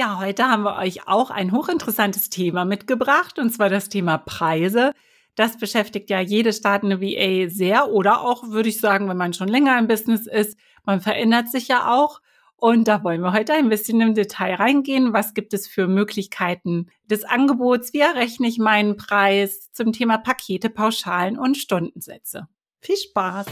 Ja, heute haben wir euch auch ein hochinteressantes Thema mitgebracht, und zwar das Thema Preise. Das beschäftigt ja jede startende VA sehr oder auch, würde ich sagen, wenn man schon länger im Business ist. Man verändert sich ja auch. Und da wollen wir heute ein bisschen im Detail reingehen. Was gibt es für Möglichkeiten des Angebots? Wie errechne ich meinen Preis zum Thema Pakete, Pauschalen und Stundensätze? Viel Spaß!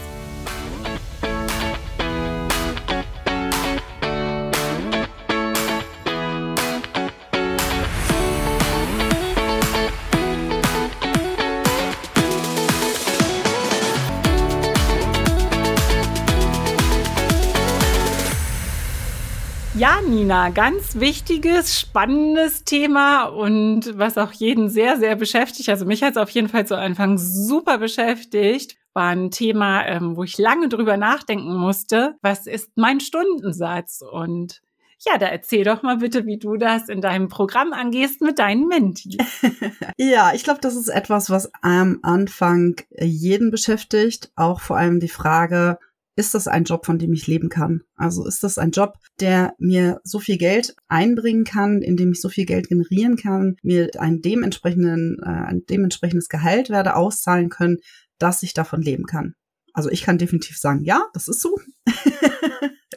Ja, Nina, ganz wichtiges, spannendes Thema und was auch jeden sehr, sehr beschäftigt. Also mich hat es auf jeden Fall zu Anfang super beschäftigt. War ein Thema, ähm, wo ich lange drüber nachdenken musste. Was ist mein Stundensatz? Und ja, da erzähl doch mal bitte, wie du das in deinem Programm angehst mit deinen Mentis. ja, ich glaube, das ist etwas, was am Anfang jeden beschäftigt. Auch vor allem die Frage, ist das ein Job, von dem ich leben kann? Also ist das ein Job, der mir so viel Geld einbringen kann, in dem ich so viel Geld generieren kann, mir ein dementsprechenden, äh, ein dementsprechendes Gehalt werde auszahlen können, dass ich davon leben kann? Also ich kann definitiv sagen, ja, das ist so.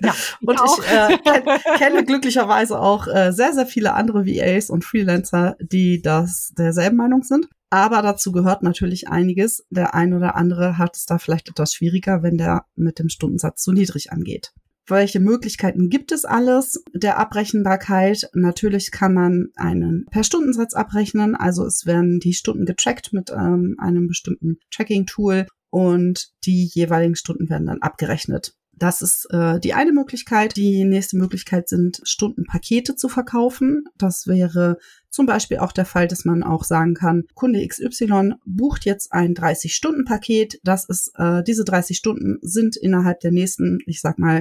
Ja, und ich, ich äh, kenn, kenne glücklicherweise auch äh, sehr, sehr viele andere VAs und Freelancer, die das derselben Meinung sind. Aber dazu gehört natürlich einiges. Der ein oder andere hat es da vielleicht etwas schwieriger, wenn der mit dem Stundensatz zu niedrig angeht. Welche Möglichkeiten gibt es alles der Abrechenbarkeit? Natürlich kann man einen per Stundensatz abrechnen. Also es werden die Stunden getrackt mit ähm, einem bestimmten Tracking-Tool und die jeweiligen Stunden werden dann abgerechnet. Das ist äh, die eine Möglichkeit. Die nächste Möglichkeit sind Stundenpakete zu verkaufen. Das wäre zum Beispiel auch der Fall, dass man auch sagen kann, Kunde XY bucht jetzt ein 30-Stunden-Paket. Das ist, äh, diese 30 Stunden sind innerhalb der nächsten, ich sag mal,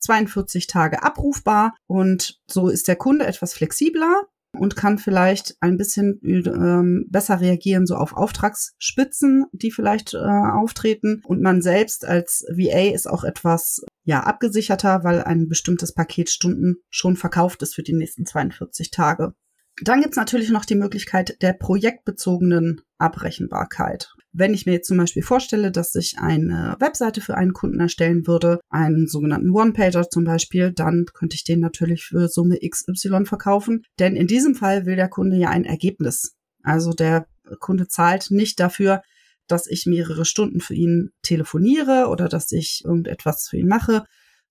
42 Tage abrufbar und so ist der Kunde etwas flexibler und kann vielleicht ein bisschen ähm, besser reagieren so auf Auftragsspitzen, die vielleicht äh, auftreten. Und man selbst als VA ist auch etwas ja abgesicherter, weil ein bestimmtes Paket Stunden schon verkauft ist für die nächsten 42 Tage. Dann gibt's natürlich noch die Möglichkeit der projektbezogenen Abrechenbarkeit. Wenn ich mir jetzt zum Beispiel vorstelle, dass ich eine Webseite für einen Kunden erstellen würde, einen sogenannten One-Pager zum Beispiel, dann könnte ich den natürlich für Summe XY verkaufen. Denn in diesem Fall will der Kunde ja ein Ergebnis. Also der Kunde zahlt nicht dafür, dass ich mehrere Stunden für ihn telefoniere oder dass ich irgendetwas für ihn mache,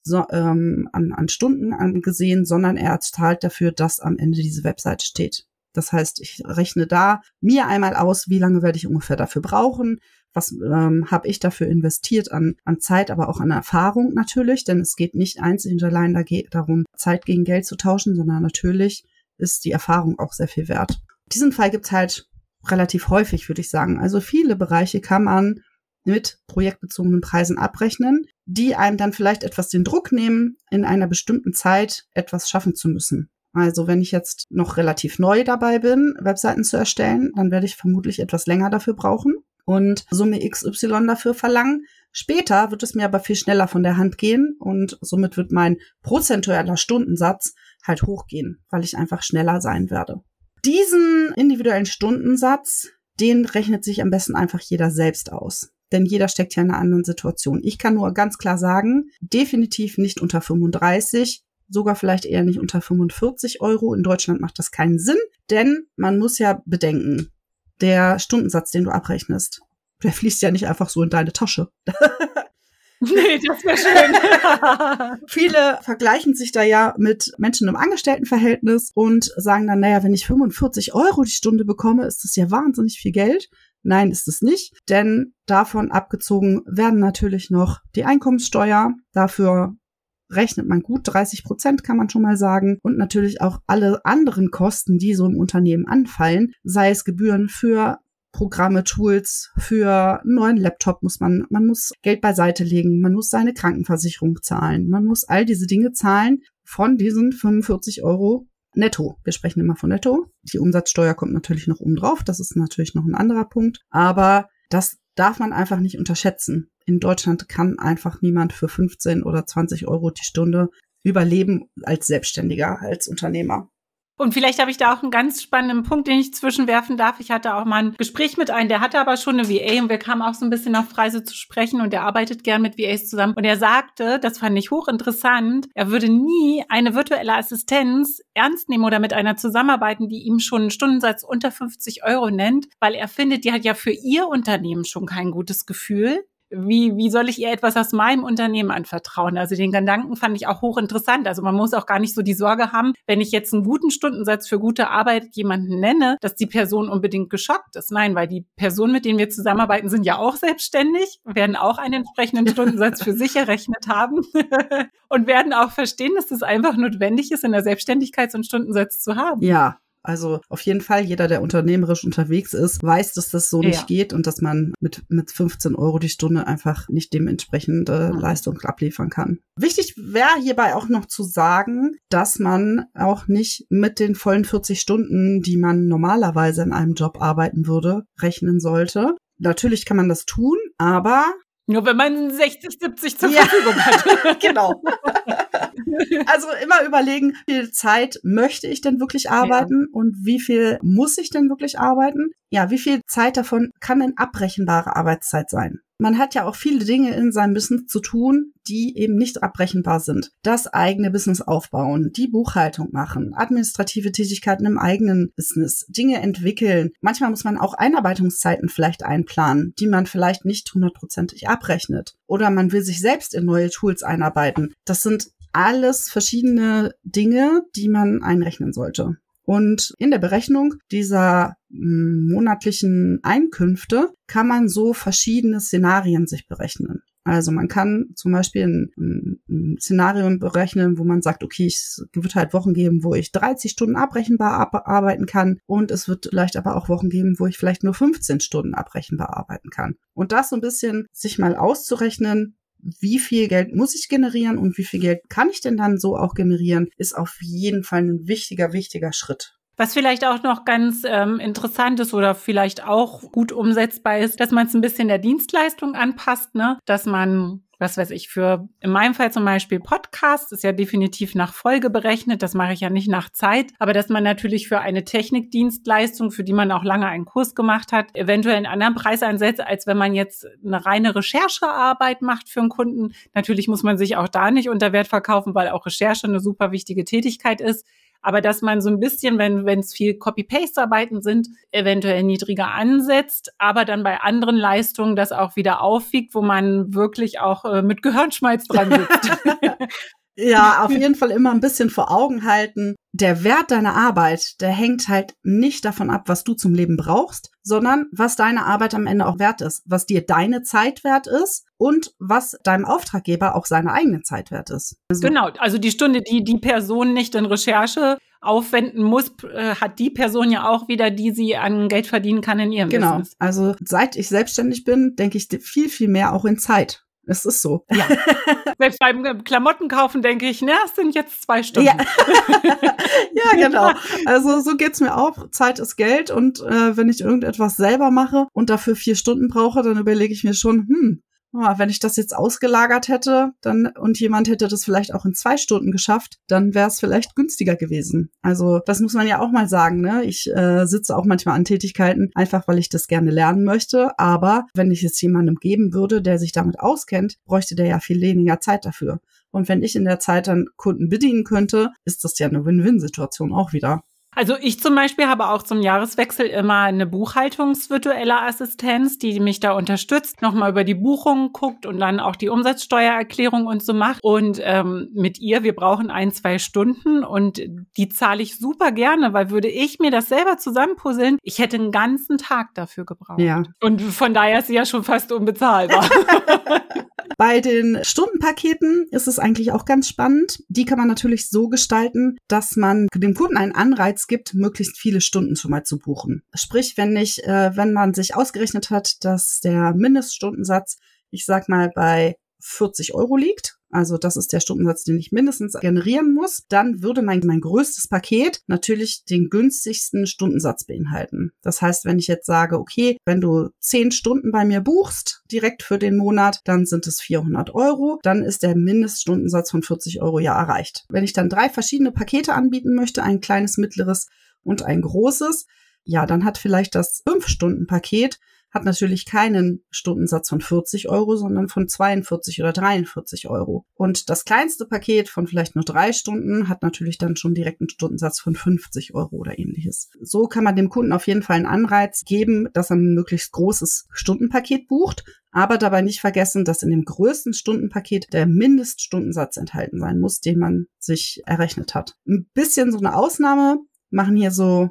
so, ähm, an, an Stunden angesehen, sondern er zahlt dafür, dass am Ende diese Webseite steht. Das heißt, ich rechne da mir einmal aus, wie lange werde ich ungefähr dafür brauchen, was ähm, habe ich dafür investiert an, an Zeit, aber auch an Erfahrung natürlich, denn es geht nicht einzig und allein da geht darum, Zeit gegen Geld zu tauschen, sondern natürlich ist die Erfahrung auch sehr viel wert. Diesen Fall gibt's halt relativ häufig, würde ich sagen. Also viele Bereiche kann man mit projektbezogenen Preisen abrechnen, die einem dann vielleicht etwas den Druck nehmen, in einer bestimmten Zeit etwas schaffen zu müssen. Also wenn ich jetzt noch relativ neu dabei bin, Webseiten zu erstellen, dann werde ich vermutlich etwas länger dafür brauchen und Summe XY dafür verlangen. Später wird es mir aber viel schneller von der Hand gehen und somit wird mein prozentueller Stundensatz halt hochgehen, weil ich einfach schneller sein werde. Diesen individuellen Stundensatz, den rechnet sich am besten einfach jeder selbst aus denn jeder steckt ja in einer anderen Situation. Ich kann nur ganz klar sagen, definitiv nicht unter 35, sogar vielleicht eher nicht unter 45 Euro. In Deutschland macht das keinen Sinn, denn man muss ja bedenken, der Stundensatz, den du abrechnest, der fließt ja nicht einfach so in deine Tasche. Nee, das wäre schön. Viele vergleichen sich da ja mit Menschen im Angestelltenverhältnis und sagen dann, naja, wenn ich 45 Euro die Stunde bekomme, ist das ja wahnsinnig viel Geld. Nein, ist es nicht, denn davon abgezogen werden natürlich noch die Einkommenssteuer. Dafür rechnet man gut 30 Prozent, kann man schon mal sagen. Und natürlich auch alle anderen Kosten, die so im Unternehmen anfallen, sei es Gebühren für Programme, Tools, für einen neuen Laptop muss man, man muss Geld beiseite legen, man muss seine Krankenversicherung zahlen, man muss all diese Dinge zahlen von diesen 45 Euro netto. Wir sprechen immer von netto. Die Umsatzsteuer kommt natürlich noch oben drauf. Das ist natürlich noch ein anderer Punkt. Aber das darf man einfach nicht unterschätzen. In Deutschland kann einfach niemand für 15 oder 20 Euro die Stunde überleben als Selbstständiger, als Unternehmer. Und vielleicht habe ich da auch einen ganz spannenden Punkt, den ich zwischenwerfen darf. Ich hatte auch mal ein Gespräch mit einem, der hatte aber schon eine VA und wir kamen auch so ein bisschen auf Preise zu sprechen und der arbeitet gern mit VAs zusammen. Und er sagte, das fand ich hochinteressant, er würde nie eine virtuelle Assistenz ernst nehmen oder mit einer zusammenarbeiten, die ihm schon einen Stundensatz unter 50 Euro nennt, weil er findet, die hat ja für ihr Unternehmen schon kein gutes Gefühl wie, wie soll ich ihr etwas aus meinem Unternehmen anvertrauen? Also den Gedanken fand ich auch hochinteressant. Also man muss auch gar nicht so die Sorge haben, wenn ich jetzt einen guten Stundensatz für gute Arbeit jemanden nenne, dass die Person unbedingt geschockt ist. Nein, weil die Personen, mit denen wir zusammenarbeiten, sind ja auch selbstständig, werden auch einen entsprechenden Stundensatz für sich errechnet haben und werden auch verstehen, dass es einfach notwendig ist, in der Selbstständigkeit so einen Stundensatz zu haben. Ja, also auf jeden Fall, jeder, der unternehmerisch unterwegs ist, weiß, dass das so ja. nicht geht und dass man mit, mit 15 Euro die Stunde einfach nicht dementsprechende mhm. Leistung abliefern kann. Wichtig wäre hierbei auch noch zu sagen, dass man auch nicht mit den vollen 40 Stunden, die man normalerweise in einem Job arbeiten würde, rechnen sollte. Natürlich kann man das tun, aber nur wenn man 60, 70 zur ja. Verfügung hat. genau. also immer überlegen, wie viel Zeit möchte ich denn wirklich arbeiten ja. und wie viel muss ich denn wirklich arbeiten? Ja, wie viel Zeit davon kann denn abbrechenbare Arbeitszeit sein? Man hat ja auch viele Dinge in seinem Business zu tun, die eben nicht abbrechenbar sind. Das eigene Business aufbauen, die Buchhaltung machen, administrative Tätigkeiten im eigenen Business, Dinge entwickeln. Manchmal muss man auch Einarbeitungszeiten vielleicht einplanen, die man vielleicht nicht hundertprozentig abrechnet. Oder man will sich selbst in neue Tools einarbeiten. Das sind alles verschiedene Dinge, die man einrechnen sollte. Und in der Berechnung dieser hm, monatlichen Einkünfte kann man so verschiedene Szenarien sich berechnen. Also man kann zum Beispiel ein, ein Szenario berechnen, wo man sagt, okay, es wird halt Wochen geben, wo ich 30 Stunden abrechenbar arbeiten kann und es wird vielleicht aber auch Wochen geben, wo ich vielleicht nur 15 Stunden abrechenbar arbeiten kann. Und das so ein bisschen sich mal auszurechnen, wie viel Geld muss ich generieren und wie viel Geld kann ich denn dann so auch generieren, ist auf jeden Fall ein wichtiger, wichtiger Schritt. Was vielleicht auch noch ganz ähm, interessant ist oder vielleicht auch gut umsetzbar ist, dass man es ein bisschen der Dienstleistung anpasst, ne? Dass man was weiß ich, für in meinem Fall zum Beispiel Podcast ist ja definitiv nach Folge berechnet. Das mache ich ja nicht nach Zeit. Aber dass man natürlich für eine Technikdienstleistung, für die man auch lange einen Kurs gemacht hat, eventuell einen anderen Preis einsetzt, als wenn man jetzt eine reine Recherchearbeit macht für einen Kunden. Natürlich muss man sich auch da nicht unter Wert verkaufen, weil auch Recherche eine super wichtige Tätigkeit ist aber dass man so ein bisschen, wenn wenn es viel Copy-Paste-Arbeiten sind, eventuell niedriger ansetzt, aber dann bei anderen Leistungen das auch wieder aufwiegt, wo man wirklich auch äh, mit Gehirnschmalz dran sitzt. Ja, auf jeden Fall immer ein bisschen vor Augen halten. Der Wert deiner Arbeit, der hängt halt nicht davon ab, was du zum Leben brauchst, sondern was deine Arbeit am Ende auch wert ist, was dir deine Zeit wert ist und was deinem Auftraggeber auch seine eigene Zeit wert ist. Also genau, also die Stunde, die die Person nicht in Recherche aufwenden muss, äh, hat die Person ja auch wieder, die sie an Geld verdienen kann in ihrem genau. Business. Genau. Also seit ich selbstständig bin, denke ich viel, viel mehr auch in Zeit. Es ist so. Ja. Selbst beim Klamotten kaufen denke ich, na, es sind jetzt zwei Stunden. Ja, ja genau. Also so geht's mir auch. Zeit ist Geld und äh, wenn ich irgendetwas selber mache und dafür vier Stunden brauche, dann überlege ich mir schon, hm, wenn ich das jetzt ausgelagert hätte, dann und jemand hätte das vielleicht auch in zwei Stunden geschafft, dann wäre es vielleicht günstiger gewesen. Also das muss man ja auch mal sagen. Ne? Ich äh, sitze auch manchmal an Tätigkeiten, einfach weil ich das gerne lernen möchte. Aber wenn ich es jemandem geben würde, der sich damit auskennt, bräuchte der ja viel weniger Zeit dafür. Und wenn ich in der Zeit dann Kunden bedienen könnte, ist das ja eine Win-Win-Situation auch wieder. Also ich zum Beispiel habe auch zum Jahreswechsel immer eine buchhaltungsvirtuelle Assistenz, die mich da unterstützt, nochmal über die Buchungen guckt und dann auch die Umsatzsteuererklärung und so macht. Und ähm, mit ihr, wir brauchen ein, zwei Stunden und die zahle ich super gerne, weil würde ich mir das selber zusammenpuzzeln, ich hätte einen ganzen Tag dafür gebraucht. Ja. Und von daher ist sie ja schon fast unbezahlbar. Bei den Stundenpaketen ist es eigentlich auch ganz spannend. Die kann man natürlich so gestalten, dass man dem Kunden einen Anreiz gibt, möglichst viele Stunden schon mal zu buchen. Sprich, wenn ich, äh, wenn man sich ausgerechnet hat, dass der Mindeststundensatz, ich sag mal, bei 40 Euro liegt, also das ist der Stundensatz, den ich mindestens generieren muss, dann würde mein, mein größtes Paket natürlich den günstigsten Stundensatz beinhalten. Das heißt, wenn ich jetzt sage, okay, wenn du 10 Stunden bei mir buchst, direkt für den Monat, dann sind es 400 Euro, dann ist der Mindeststundensatz von 40 Euro ja erreicht. Wenn ich dann drei verschiedene Pakete anbieten möchte, ein kleines, mittleres und ein großes, ja, dann hat vielleicht das 5-Stunden-Paket hat natürlich keinen Stundensatz von 40 Euro, sondern von 42 oder 43 Euro. Und das kleinste Paket von vielleicht nur drei Stunden hat natürlich dann schon direkt einen Stundensatz von 50 Euro oder ähnliches. So kann man dem Kunden auf jeden Fall einen Anreiz geben, dass er ein möglichst großes Stundenpaket bucht, aber dabei nicht vergessen, dass in dem größten Stundenpaket der Mindeststundensatz enthalten sein muss, den man sich errechnet hat. Ein bisschen so eine Ausnahme machen hier so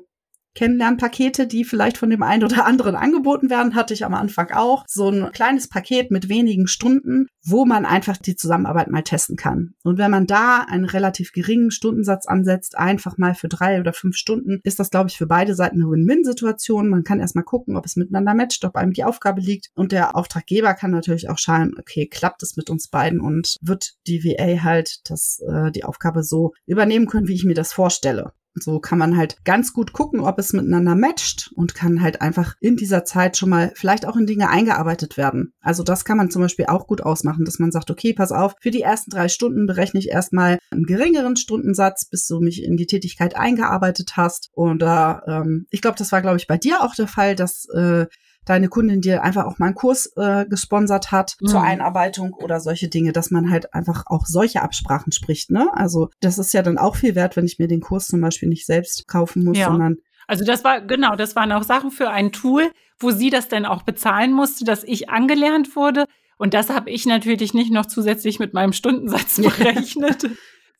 Kennenlernpakete, die vielleicht von dem einen oder anderen angeboten werden, hatte ich am Anfang auch. So ein kleines Paket mit wenigen Stunden, wo man einfach die Zusammenarbeit mal testen kann. Und wenn man da einen relativ geringen Stundensatz ansetzt, einfach mal für drei oder fünf Stunden, ist das, glaube ich, für beide Seiten eine Win-Win-Situation. Man kann erstmal gucken, ob es miteinander matcht, ob einem die Aufgabe liegt. Und der Auftraggeber kann natürlich auch schauen, okay, klappt es mit uns beiden und wird die VA halt das, äh, die Aufgabe so übernehmen können, wie ich mir das vorstelle. So kann man halt ganz gut gucken, ob es miteinander matcht und kann halt einfach in dieser Zeit schon mal vielleicht auch in Dinge eingearbeitet werden. Also das kann man zum Beispiel auch gut ausmachen, dass man sagt, okay, pass auf, für die ersten drei Stunden berechne ich erstmal einen geringeren Stundensatz, bis du mich in die Tätigkeit eingearbeitet hast. Und da, ähm, ich glaube, das war, glaube ich, bei dir auch der Fall, dass äh, deine Kundin dir einfach auch mal einen Kurs äh, gesponsert hat mhm. zur Einarbeitung oder solche Dinge, dass man halt einfach auch solche Absprachen spricht. Ne? Also das ist ja dann auch viel wert, wenn ich mir den Kurs zum Beispiel nicht selbst kaufen muss, ja. sondern also das war, genau, das waren auch Sachen für ein Tool, wo sie das dann auch bezahlen musste, dass ich angelernt wurde. Und das habe ich natürlich nicht noch zusätzlich mit meinem Stundensatz berechnet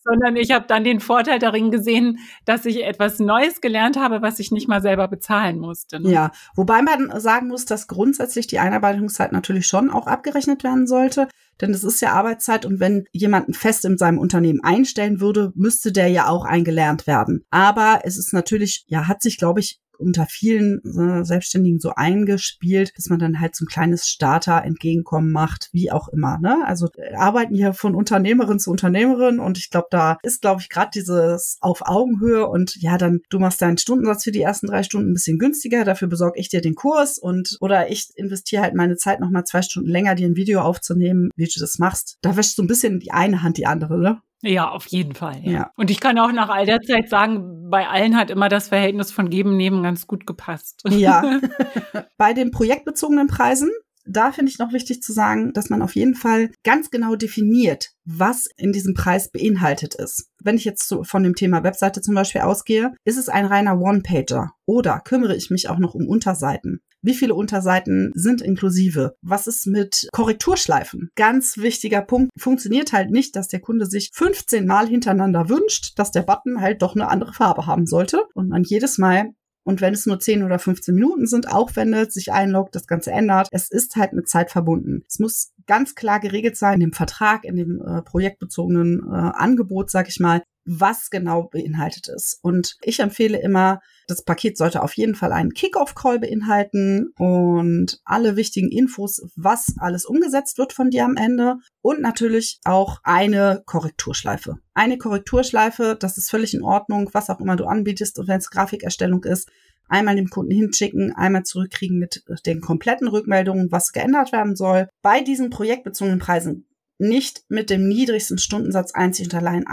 sondern ich habe dann den Vorteil darin gesehen, dass ich etwas Neues gelernt habe, was ich nicht mal selber bezahlen musste. Ne? Ja, wobei man sagen muss, dass grundsätzlich die Einarbeitungszeit natürlich schon auch abgerechnet werden sollte. Denn es ist ja Arbeitszeit und wenn jemanden fest in seinem Unternehmen einstellen würde, müsste der ja auch eingelernt werden. Aber es ist natürlich, ja, hat sich, glaube ich, unter vielen äh, Selbstständigen so eingespielt, dass man dann halt so ein kleines Starter-Entgegenkommen macht, wie auch immer. Ne? Also äh, arbeiten hier von Unternehmerin zu Unternehmerin und ich glaube, da ist, glaube ich, gerade dieses auf Augenhöhe und ja, dann du machst deinen Stundensatz für die ersten drei Stunden ein bisschen günstiger, dafür besorge ich dir den Kurs und oder ich investiere halt meine Zeit noch mal zwei Stunden länger, dir ein Video aufzunehmen, wie du das machst. Da wäscht so ein bisschen die eine Hand die andere, ne? Ja, auf jeden Fall. Ja. ja. Und ich kann auch nach all der Zeit sagen, bei allen hat immer das Verhältnis von Geben Nehmen ganz gut gepasst. Ja. bei den projektbezogenen Preisen da finde ich noch wichtig zu sagen, dass man auf jeden Fall ganz genau definiert, was in diesem Preis beinhaltet ist. Wenn ich jetzt so von dem Thema Webseite zum Beispiel ausgehe, ist es ein reiner One-Pager oder kümmere ich mich auch noch um Unterseiten? Wie viele Unterseiten sind inklusive? Was ist mit Korrekturschleifen? Ganz wichtiger Punkt. Funktioniert halt nicht, dass der Kunde sich 15 Mal hintereinander wünscht, dass der Button halt doch eine andere Farbe haben sollte und man jedes Mal und wenn es nur 10 oder 15 Minuten sind, aufwendet, sich einloggt, das Ganze ändert. Es ist halt mit Zeit verbunden. Es muss ganz klar geregelt sein in dem Vertrag, in dem äh, projektbezogenen äh, Angebot, sag ich mal, was genau beinhaltet ist. Und ich empfehle immer, das Paket sollte auf jeden Fall einen Kickoff-Call beinhalten und alle wichtigen Infos, was alles umgesetzt wird von dir am Ende und natürlich auch eine Korrekturschleife. Eine Korrekturschleife, das ist völlig in Ordnung, was auch immer du anbietest und wenn es Grafikerstellung ist, einmal dem Kunden hinschicken, einmal zurückkriegen mit den kompletten Rückmeldungen, was geändert werden soll. Bei diesen projektbezogenen Preisen nicht mit dem niedrigsten Stundensatz einzig und allein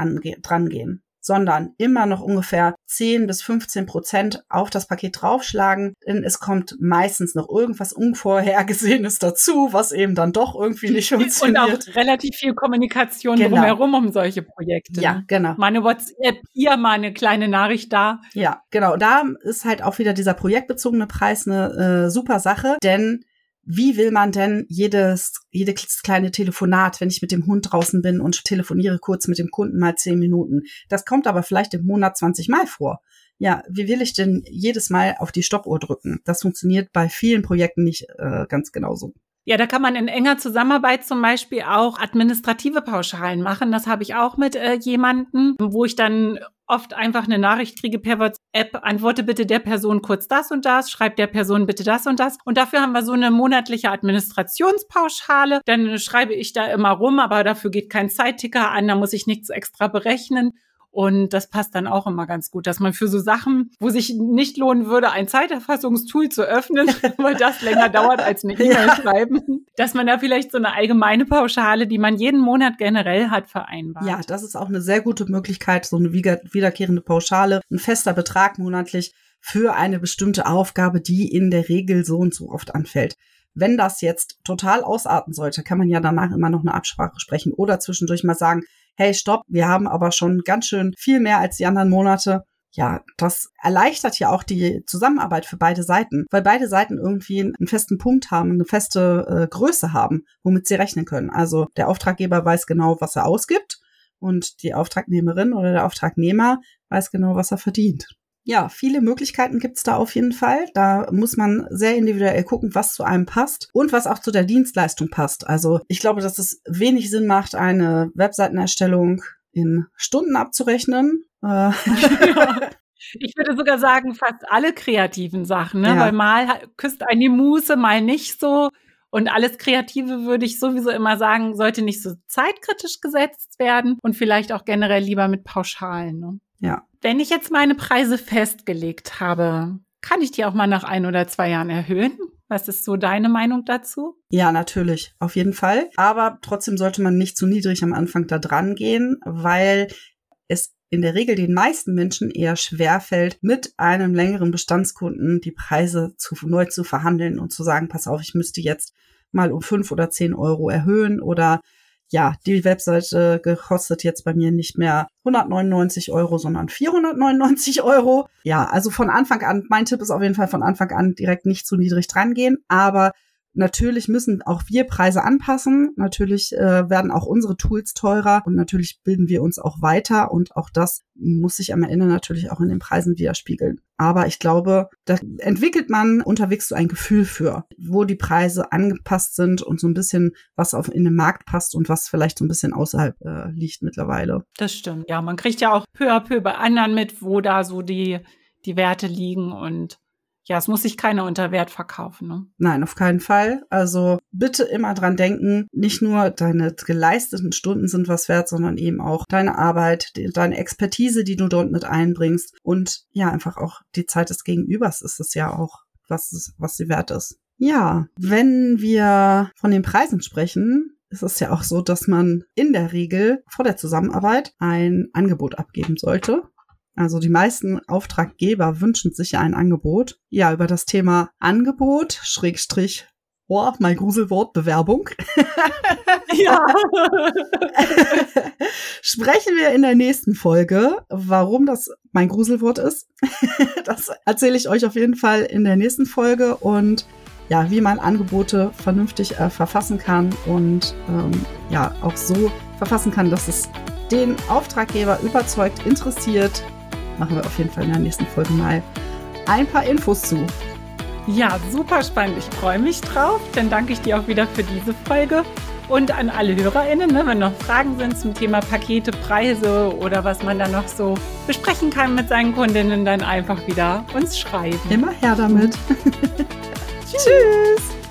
drangehen, sondern immer noch ungefähr 10 bis 15 Prozent auf das Paket draufschlagen, denn es kommt meistens noch irgendwas Unvorhergesehenes dazu, was eben dann doch irgendwie nicht funktioniert. Und auch relativ viel Kommunikation genau. drumherum um solche Projekte. Ja, genau. Meine WhatsApp, hier mal eine kleine Nachricht da. Ja, genau. Da ist halt auch wieder dieser projektbezogene Preis eine äh, super Sache, denn wie will man denn jedes, jedes kleine Telefonat, wenn ich mit dem Hund draußen bin und telefoniere kurz mit dem Kunden mal zehn Minuten? Das kommt aber vielleicht im Monat 20 Mal vor. Ja, wie will ich denn jedes Mal auf die Stoppuhr drücken? Das funktioniert bei vielen Projekten nicht äh, ganz genauso. Ja, da kann man in enger Zusammenarbeit zum Beispiel auch administrative Pauschalen machen. Das habe ich auch mit äh, jemandem, wo ich dann oft einfach eine Nachricht kriege per WhatsApp, antworte bitte der Person kurz das und das, schreib der Person bitte das und das. Und dafür haben wir so eine monatliche Administrationspauschale. Dann schreibe ich da immer rum, aber dafür geht kein Zeitticker an, da muss ich nichts extra berechnen. Und das passt dann auch immer ganz gut, dass man für so Sachen, wo sich nicht lohnen würde, ein Zeiterfassungstool zu öffnen, weil das länger dauert als eine E-Mail ja. schreiben, dass man da vielleicht so eine allgemeine Pauschale, die man jeden Monat generell hat, vereinbart. Ja, das ist auch eine sehr gute Möglichkeit, so eine wiederkehrende Pauschale, ein fester Betrag monatlich für eine bestimmte Aufgabe, die in der Regel so und so oft anfällt. Wenn das jetzt total ausarten sollte, kann man ja danach immer noch eine Absprache sprechen oder zwischendurch mal sagen, hey, stopp, wir haben aber schon ganz schön viel mehr als die anderen Monate. Ja, das erleichtert ja auch die Zusammenarbeit für beide Seiten, weil beide Seiten irgendwie einen festen Punkt haben, eine feste äh, Größe haben, womit sie rechnen können. Also der Auftraggeber weiß genau, was er ausgibt und die Auftragnehmerin oder der Auftragnehmer weiß genau, was er verdient ja, viele Möglichkeiten gibt's da auf jeden Fall. Da muss man sehr individuell gucken, was zu einem passt und was auch zu der Dienstleistung passt. Also ich glaube, dass es wenig Sinn macht, eine Webseitenerstellung in Stunden abzurechnen. Äh, ich würde sogar sagen, fast alle kreativen Sachen, ne? Ja. weil mal küsst eine Muse, mal nicht so. Und alles Kreative würde ich sowieso immer sagen, sollte nicht so zeitkritisch gesetzt werden und vielleicht auch generell lieber mit Pauschalen. Ne? Ja. Wenn ich jetzt meine Preise festgelegt habe, kann ich die auch mal nach ein oder zwei Jahren erhöhen? Was ist so deine Meinung dazu? Ja, natürlich, auf jeden Fall. Aber trotzdem sollte man nicht zu niedrig am Anfang da dran gehen, weil es in der Regel den meisten Menschen eher schwer fällt, mit einem längeren Bestandskunden die Preise zu, neu zu verhandeln und zu sagen, pass auf, ich müsste jetzt mal um fünf oder zehn Euro erhöhen oder ja, die Webseite kostet jetzt bei mir nicht mehr 199 Euro, sondern 499 Euro. Ja, also von Anfang an, mein Tipp ist auf jeden Fall von Anfang an direkt nicht zu niedrig dran gehen, aber Natürlich müssen auch wir Preise anpassen. Natürlich äh, werden auch unsere Tools teurer und natürlich bilden wir uns auch weiter und auch das muss sich am Ende natürlich auch in den Preisen widerspiegeln. Aber ich glaube, da entwickelt man unterwegs so ein Gefühl für, wo die Preise angepasst sind und so ein bisschen, was auf in den Markt passt und was vielleicht so ein bisschen außerhalb äh, liegt mittlerweile. Das stimmt. Ja, man kriegt ja auch peu à peu bei anderen mit, wo da so die, die Werte liegen und ja, es muss sich keiner unter Wert verkaufen. Ne? Nein, auf keinen Fall. Also bitte immer dran denken, nicht nur deine geleisteten Stunden sind was wert, sondern eben auch deine Arbeit, die, deine Expertise, die du dort mit einbringst und ja, einfach auch die Zeit des Gegenübers ist es ja auch, was, was sie wert ist. Ja, wenn wir von den Preisen sprechen, ist es ja auch so, dass man in der Regel vor der Zusammenarbeit ein Angebot abgeben sollte. Also die meisten Auftraggeber wünschen sich ja ein Angebot. Ja, über das Thema Angebot, Schrägstrich, oh, mein Gruselwort, Bewerbung. ja. Sprechen wir in der nächsten Folge, warum das mein Gruselwort ist. das erzähle ich euch auf jeden Fall in der nächsten Folge und ja, wie man Angebote vernünftig äh, verfassen kann und ähm, ja, auch so verfassen kann, dass es den Auftraggeber überzeugt, interessiert machen wir auf jeden Fall in der nächsten Folge mal ein paar Infos zu. Ja, super spannend. Ich freue mich drauf. Dann danke ich dir auch wieder für diese Folge. Und an alle HörerInnen, ne, wenn noch Fragen sind zum Thema Pakete, Preise oder was man da noch so besprechen kann mit seinen Kundinnen, dann einfach wieder uns schreiben. Immer her damit. Tschüss.